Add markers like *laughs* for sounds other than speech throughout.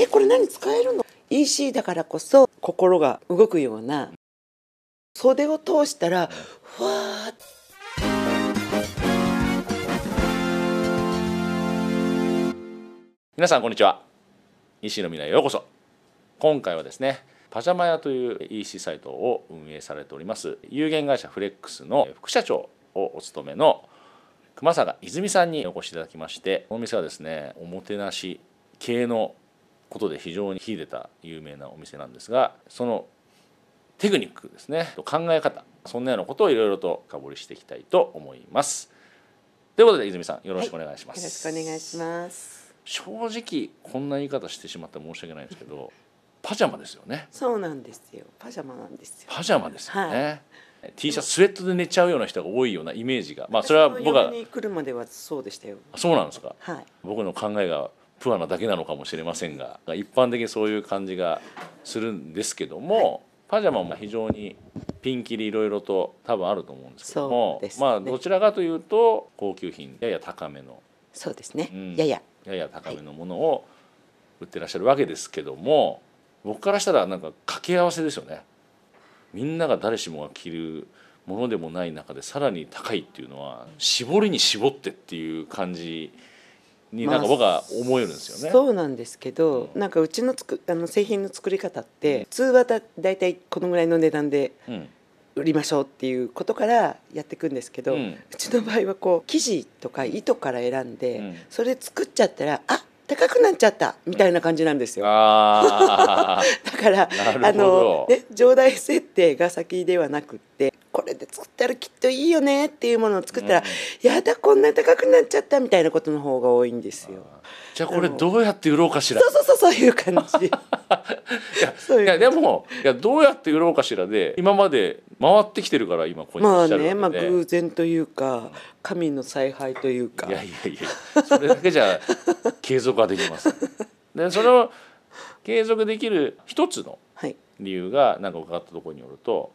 えこれ何使えるの？EC だからこそ心が動くような袖を通したらふわーっ皆さんこんにちは。EC の未来へようこそ。今回はですねパジャマ屋という EC サイトを運営されております有限会社フレックスの副社長をお務めの熊坂泉さんにお越しいただきましてこの店はですねおもてなし系のことで非常に秀でた有名なお店なんですがそのテクニックですね考え方そんなようなことをいろいろと深掘りしていきたいと思います。ということで泉さんよろしくお願いします、よろしくお願いします。正直こんな言い方してしまって申し訳ないんですけどパジャマですよね。そうなんですよ。パジャマなんですよ。パジャマですよね、T シャツスウェットで寝ちゃうような人が多いようなイメージが。まあそれは僕は来るまではそうでしたよ。そうなんですか。はい。僕の考えがプアなだけなのかもしれませんが一般的にそういう感じがするんですけども、パジャマも非常にピンキリいろいろと多分あると思うんですけども、ね。まあどちらかというと高級品やや高めの。そうですね、うん。やや。やや高めのものを売ってらっしゃるわけですけども、僕からしたらなんか掛け合わせですよね。みんなが誰しもが着るものでもない中でさらに高いっていうのは絞りに絞ってっていう感じになんか僕は思えるんですよね。そうなんですけど、なんかうちのつくあの製品の作り方って普通はだだいたいこのぐらいの値段でうん。売りましょうっていうことからやっていくんですけど、ううんちの場合はこう生地とか糸から選んで、うん。それ作っちゃったらあ高くなっちゃったみたいな感じなんですよ。あ *laughs* だからあの、ね、上代設定が先ではなくってこれで作ったらきっといいよねっていうものを作ったら、やだこんな高くなっちゃったみたいなことの方が多いんですよ。じゃあこれどうやって売ろうかしら。そうそうそう *laughs* そういう感じ。いやいやでもいやどうやって売ろうかしらで今まで回ってきてるから今ここにいまあね、まあ偶然というか神の采配というか。いやいやいやそれだけじゃ継続はできません。*laughs* でそれを継続できる一つのはい。理由がなんか伺ったところによると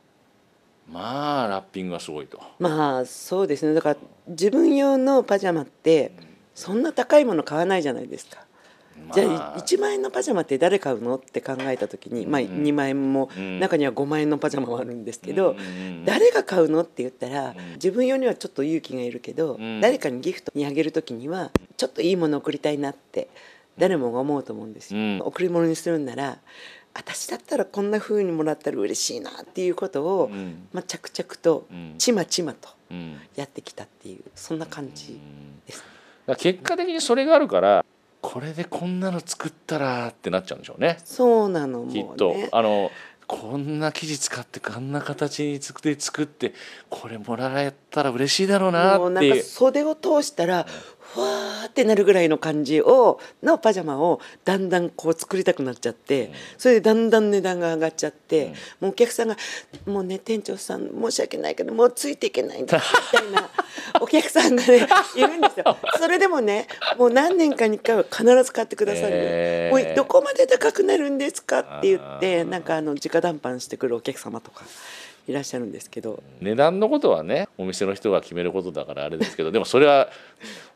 まあラッピングがすごいと。まあそうですね。だから自分用のパジャマってそんな高いもの買わないじゃないですか。じゃあ1万円のパジャマって誰買うのって考えた時に、まあ、うん。2万円もうん。中には5万円のパジャマもあるんですけど、誰が買うのって言ったら、ん。自分用にはちょっと勇気がいるけど、ん。誰かにギフトにあげる時にはちょっといいものを送りたいなって誰もが思うと思うんですよ。うん。贈り物にするんなら私だったらこんな風にもらったら嬉しいなっていうことを、うん。まあ、着々とうん。ちまちまとうん。やってきたっていうそんな感じです。だから結果的にそれがあるからこれでこんなの作ったらってなっちゃうんでしょうね。そうなのもうきねっと。あのこんな生地使ってこんな形に作って作ってこれもらえたら嬉しいだろうなもうなんかっていう袖を通したらふわーってなるぐらいの感じをのパジャマをだんだんこう作りたくなっちゃって、それでだんだん値段が上がっちゃって、もうお客さんが「もうね店長さん申し訳ないけどもうついていけないんだ」*laughs* みたいなお客さんがねいるんですよ。*laughs* それでもねもう何年かに1回は必ず買ってくださる、おいどこまで高くなるんですか?」って言ってなんかあの直談判してくるお客様とかいらっしゃるんですけど。値段のことはねお店の人が決めることだからあれですけどでもそれは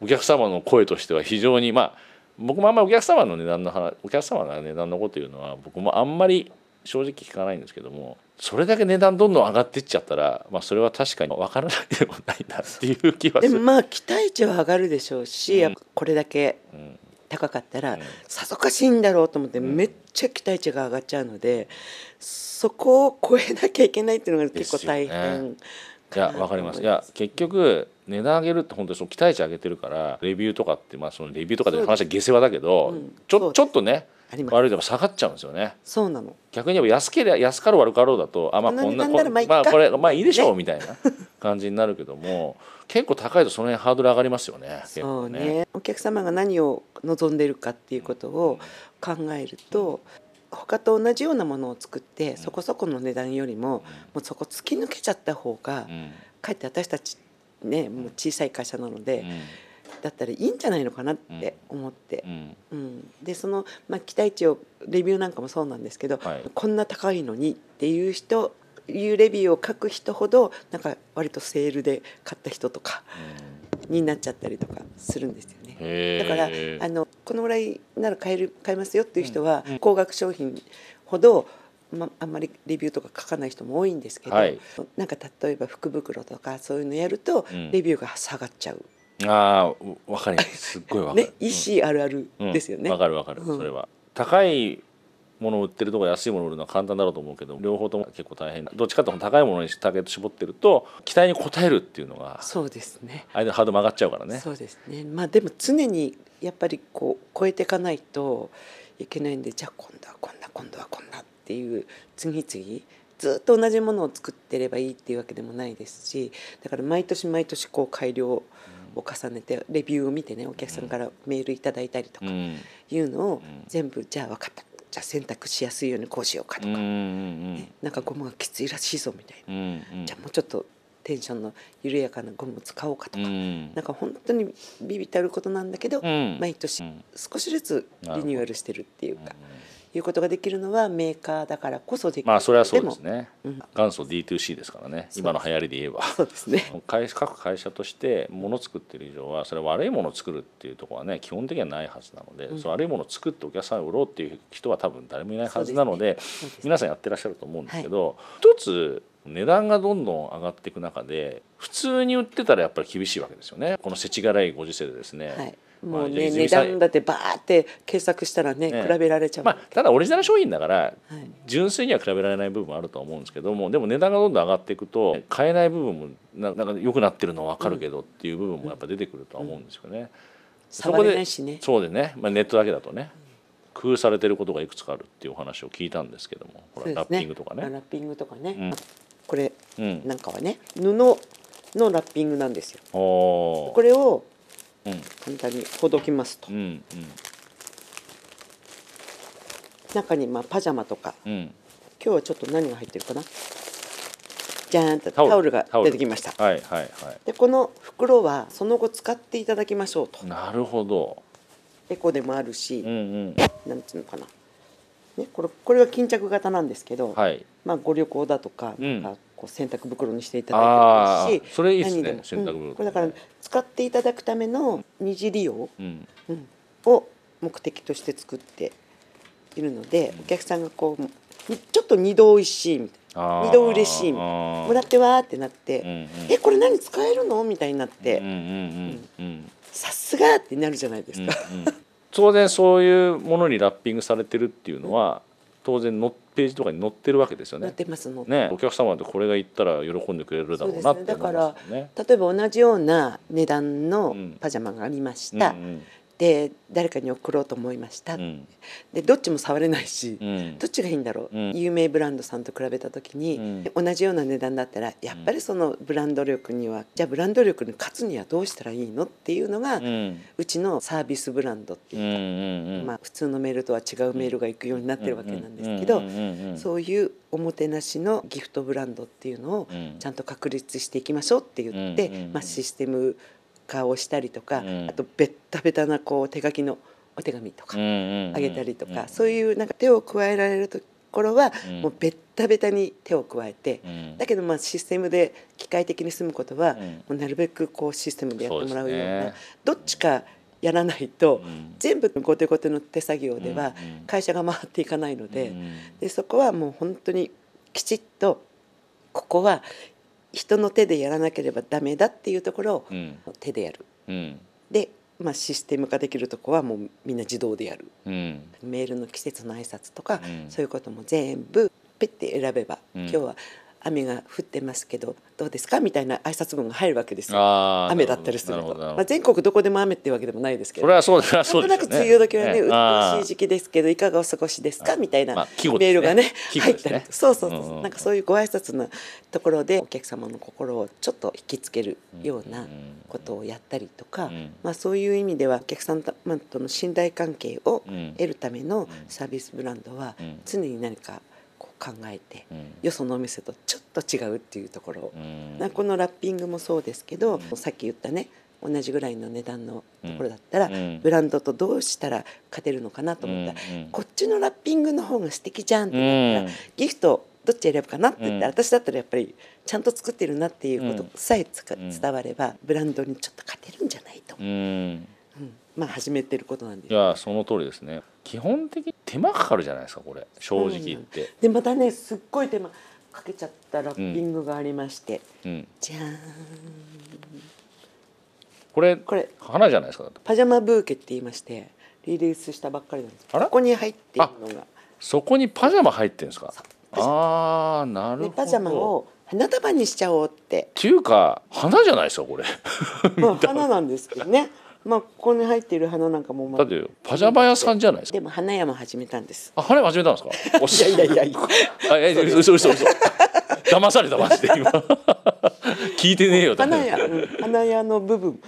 お客様の声としては非常にまあ僕もあんまりお客様の値段の話お客様の値段のこというのは僕もあんまり正直聞かないんですけどもそれだけ値段どんどん上がっていっちゃったら、まあ、それは確かに分からないでもないなっていう気はする。でもまあ期待値は上がるでしょうし、うんこれだけうん高かったら、うん。さぞかしいんだろうと思って、めっちゃ期待値が上がっちゃうのでそこを超えなきゃいけないっていうのが結構大変いやわかります。いや結局値段上げるって本当にその期待値上げてるからレビューとかってまあそのレビューとかで話は下世話だけど、うん。ちょちょっとね悪いとか下がっちゃうんですよね。そうなの。逆に言えば安ければ安かろう悪かろうだとあまあこんなこんなこまあこれまあいいでしょうねみたいな *laughs* 感じになるけども結構高いとその辺ハードル上がりますよねそうね。お客様が何を望んでるかっていうことを考えると他と同じようなものを作ってそこそこの値段よりももうそこ突き抜けちゃった方がうん。かえって私たちねもう小さい会社なので、うん。だったらいいんじゃないのかなって思って。う、ん。うん、でその、まあ、期待値をレビューなんかもそうなんですけど、はい。こんな高いのにっていう人いうレビューを書く人ほどなんか割とセールで買った人とかになっちゃったりとかするんですよね。へだからーあのこのぐらいなら買える買えますよっていう人は、うん。高額商品ほど、ま、あんまりレビューとか書かない人も多いんですけど、はい。なんか例えば福袋とかそういうのやると、うん。レビューが下がっちゃう、ああわかります。すっごいわかる。ね、EC あるあるうん。ですよね。わ、かるわかる、うん。それは。高いものを売ってるとこ安いものを売るのは簡単だろうと思うけど両方とも結構大変。どっちかというと高いものにターゲット絞ってると期待に応えるっていうのがそうですね。間ハードル曲がっちゃうからね。そうですね。まあでも常にやっぱりこう超えていかないといけないんでじゃあ今度はこんな今度はこんなっていう次々ずっと同じものを作ってればいいっていうわけでもないですしだから毎年毎年こう改良を重ねてレビューを見てねお客さんからメールいただいたりとかうん。いうのをん。全部じゃあ分かったじゃあ選択しやすいようにこうしようかとか、うんうんねなんかゴムがきついらしいぞみたいな、うんうん。じゃあもうちょっとテンションの緩やかなゴムを使おうかとか、うん。なんか本当にビビってあることなんだけど、うん。毎年うん。少しずつリニューアルしてるっていうか、うんいうことができるのはメーカーだからこそできる。まあそれはそうですもねうん。元祖 D2C ですからね。今の流行りで言えば。そうですね。会各会社として物を作ってる以上はそれは悪いものを作るっていうところはね基本的にはないはずなので、うん。その悪いものを作ってお客さんに売ろうっていう人は多分誰もいないはずなのでそうですね。皆さんやってらっしゃると思うんですけど、一つ値段がどんどん上がっていく中で普通に売ってたらやっぱり厳しいわけですよね。この世知辛いご時世でですね。はいもうね値段だってバーって検索したらねね比べられちゃう、まあ、ただオリジナル商品だからはい。純粋には比べられない部分もあると思うんですけどもでも値段がどんどん上がっていくと買えない部分もななんか良くなってるのは分かるけどっていう部分もやっぱ出てくるとは思うんですよね。そ触こでれないしね。そうでね、まあ、ネットだけだとね工夫されてることがいくつかあるっていうお話を聞いたんですけどもほら、ラッピングとかね。ラッピングとかね、うん。これうん、なんかはね布のラッピングなんですよ。これをうん簡単にほどきますと。うんうん中にまあパジャマとか。うん今日はちょっと何が入ってるかな。じゃーんとタオル。が出てきました。はいはいはでこの袋はその後使っていただきましょうと。いなるほど。エコでもあるし、うんうん。なんつうのかな、ね、これこれは巾着型なんですけど、はい。まあ、ご旅行だとかうんなん。かこう洗濯袋にしていただいてもいいしそれいいっすね洗濯袋うん。これだから使っていただくための二次利用、うん。うん。を目的として作っているのでお客さんがこうにちょっと二度おいしいみたいな。二度嬉しいみたいな。もらってわーってなって、うんうん。えこれ何使えるのみたいになって、さすがってなるじゃないですか。当然そういうものにラッピングされてるっていうのは当然のページとかに載ってるわけですよなっね。てます。のねお客様ってこれが言ったら喜んでくれるだろうなって思いますよね。例えば同じような値段のうん。パジャマがありました、うんで誰かに送ろうと思いました、うん。でどっちも触れないし、うん。どっちがいいんだろう、うん。有名ブランドさんと比べた時に、うん。同じような値段だったらやっぱりそのブランド力には、じゃあブランド力に勝つにはどうしたらいいのっていうのが、ううんちのサービスブランドってういうか、まあ、普通のメールとは違うメールが行くようになってるわけなんですけど、そういうおもてなしのギフトブランドっていうのをうん。ちゃんと確立していきましょうって言って、まあ、システム化をしたりとか、うん。あとベッタベタなこう手書きのお手紙とかあげたりとか、うんそういうなんか手を加えられるところはうん。もうベッタベタに手を加えて、うん。だけどまあシステムで機械的に済むことは、うん。もうなるべくこうシステムでやってもらうようなどっちかやらないと、うん。全部後手後手の手作業では会社が回っていかないので,、うん。でそこはもう本当にきちっとここは人の手でやらなければダメだっていうところをうん。手でやる。うん。で、まあ、システム化できるとこはもうみんな自動でやる。うん。メールの季節の挨拶とか、うん。そういうことも全部ペッて選べば、うん。今日は雨が降ってますけどどうですか？みたいな挨拶文が入るわけですよ。雨だったりすると。まあ、全国どこでも雨っていうわけでもないですけど。それはそうだなんとなく梅雨時はね、うっとうしい時期期ですけどいかがお過ごしですか？みたいなメールがね入ったり。とそうそうそう、うんうんなんかそういうご挨拶のところでお客様の心をちょっと引きつけるようなことをやったりとか、うん。まあ、そういう意味ではお客様との信頼関係をうん。得るためのサービスブランドはうん。常に何かこう考えて、うん。よそのお店とちょっと違うっていうところ。を、このラッピングもそうですけど、うん。さっき言ったね同じぐらいの値段のところだったら、うん。ブランドとどうしたら勝てるのかなと思った。ら、こっちのラッピングの方が素敵じゃんってうなったら、ん。ギフトどっち選ぶかなって言ったら、うん。私だったらやっぱりちゃんと作ってるなっていうことさえ伝われば、ブランドにちょっと勝てるんじゃないと、うん。うん。まあ始めてることなんです。いやその通りですね基本的に手間かかるじゃないですかこれ。正直言って、でまたねすっごい手間かけちゃったラッピングがありまして、うん、じゃーん。これこれ。花じゃないですかパジャマブーケって言いましてリリースしたばっかりなんですここに入っているのが、そこにパジャマ入ってるんですか？ああなるほど。ねパジャマを花束にしちゃおうって。っていうか花じゃないですかこれ。まあ花なんですけどねまあここに入っている花なんかも、まあだってパジャマ屋さんじゃないですか。でも花屋も始めたんです。あ花始めたんですか？お *laughs* いやいやいやいや。あえ嘘嘘嘘。騙されたマジで今。*laughs* 聞いてねえよ花屋、うん花屋の部分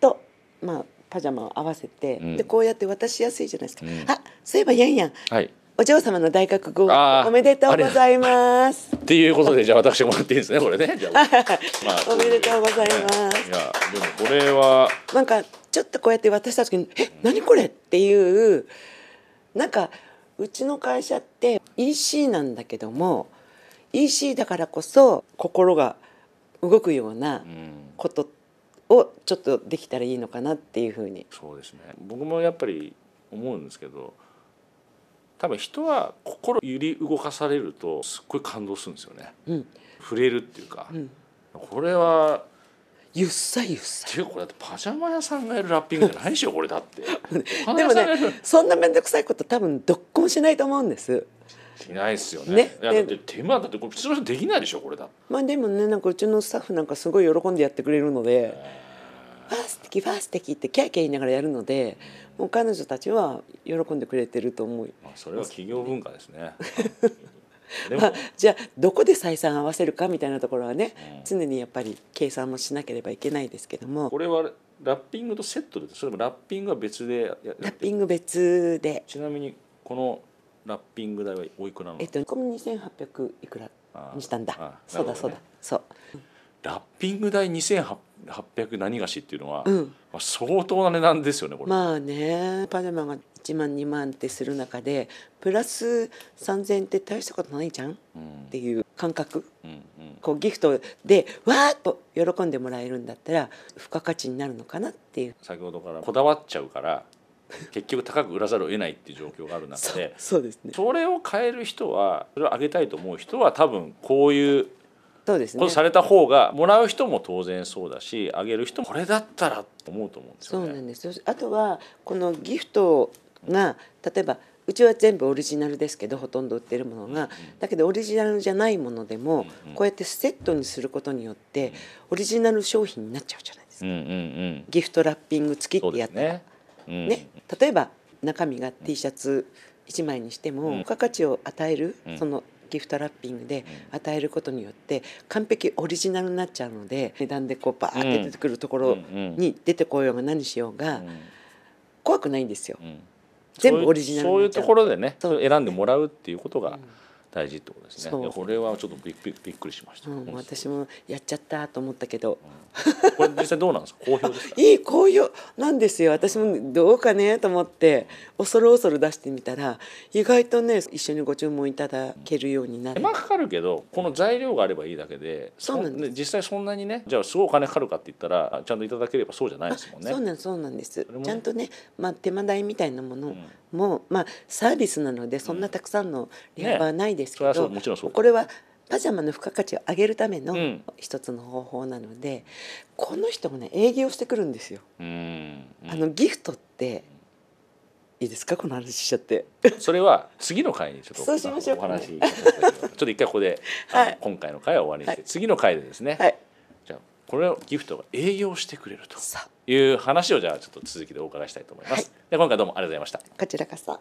とまあパジャマを合わせて、うん。でこうやって渡しやすいじゃないですか、うん。あそういえばやんやん。はいお嬢様の大学合おめでとうございます。*laughs* っていうことでじゃあ私もらっていいですねこれね。じゃあ、まあ *laughs* おめでとうございます。いやでもこれは。なんかちょっとこうやって渡した時に「え何これ?」っていうなんかうちの会社って EC なんだけども EC だからこそ心が動くようなうん。ことをちょっとできたらいいのかなっていうふうに。そうですね。僕もやっぱり思うんですけど多分人は心揺り動かされるとすっごい感動するんですよね。うん。触れるっていうか、ん。これはゆっさゆっさていうかこれだってパジャマ屋さんがやるラッピングじゃないでしょこれだって。お *laughs* でもねそんな面倒くさいこと多分どっこもしないと思うんです。しないですよね。ね。だって手間だってこれ普通の人できないでしょこれだまあでもねなんかうちのスタッフなんかすごい喜んでやってくれるので「ファー素敵ファー素敵ってキャーキャー言いながらやるのでもう彼女たちは喜んでくれてると思う。まあ、それは企業文化ですね。で *laughs* もまあ、じゃあどこで採算合わせるかみたいなところはね、うん。常にやっぱり計算もしなければいけないですけども。これはラッピングとセットでそれもラッピングは別でラッピング別で。ちなみにこのラッピング代はおいくらなの？えっとこれ2800いくらにしたんだ。あそうだそうだ、そうラッピング代2800何がしっていうのは、うん。まあ、相当な値段ですよねこれ、まあね。パジャマが1万2万ってする中でプラス3000って大したことないじゃん？っうん。ていう感覚。うんうん。こうギフトでわーっと喜んでもらえるんだったら付加価値になるのかなっていう。先ほどからこだわっちゃうから *laughs* 結局高く売らざるを得ないっていう状況がある中でそうですね。それを変える人はそれを上げたいと思う人は多分こういうそうですね。ことされた方がもらう人も当然そうだしあげる人もこれだったらと思うと思うんですそうよね。なんですよ。あとはこのギフトが例えばうちは全部オリジナルですけどほとんど売ってるものが、だけどオリジナルじゃないものでも、こうやってセットにすることによってオリジナル商品になっちゃうじゃないですか、うんうんうん。ギフトラッピング付きそうってやったらね。うん。ね、例えば中身が T シャツ1枚にしてもうん。付加価値を与える、うん。そのギフトラッピングで与えることによって完璧オリジナルになっちゃうので値段でこうバーって出てくるところに出てこようが何しようが怖くないんですよ。うん。全部オリジナルそういうところでね選んでもらうっていうことが大事ってことですね。これはちょっとびっびっびっくりしました。うん、私もやっちゃったと思ったけど。これ実際どうなんですか？*laughs* 好評ですか？いい紅葉なんですよ私もどうかねと思って。恐る恐る出してみたら意外とね一緒にご注文いただけるようになる。手間かかるけどこの材料があればいいだけでそうなんです。ね実際そんなにねじゃあすごいお金かかるかって言ったらちゃんといただければそうじゃないですもんね。そうなんそうなんです、ね。ちゃんとね、まあ、手間代みたいなものも、まあ、サービスなのでそんなたくさんのリハはないですけど、これはパジャマの付加価値を上げるためのうん。一つの方法なので、この人もね営業してくるんですよ。うん。うん。あのギフトっていいですか？この話しちゃって。それは次の回にちょっとそうしましょう。ちょっと一回ここで、はい。今回の回は終わりにして、はい。次の回でですね、はい。じゃあこれをギフトが営業してくれるとさいう話をじゃあちょっと続きでお伺いしたいと思います。はい。で今回どうもありがとうございました。あこちらこそ。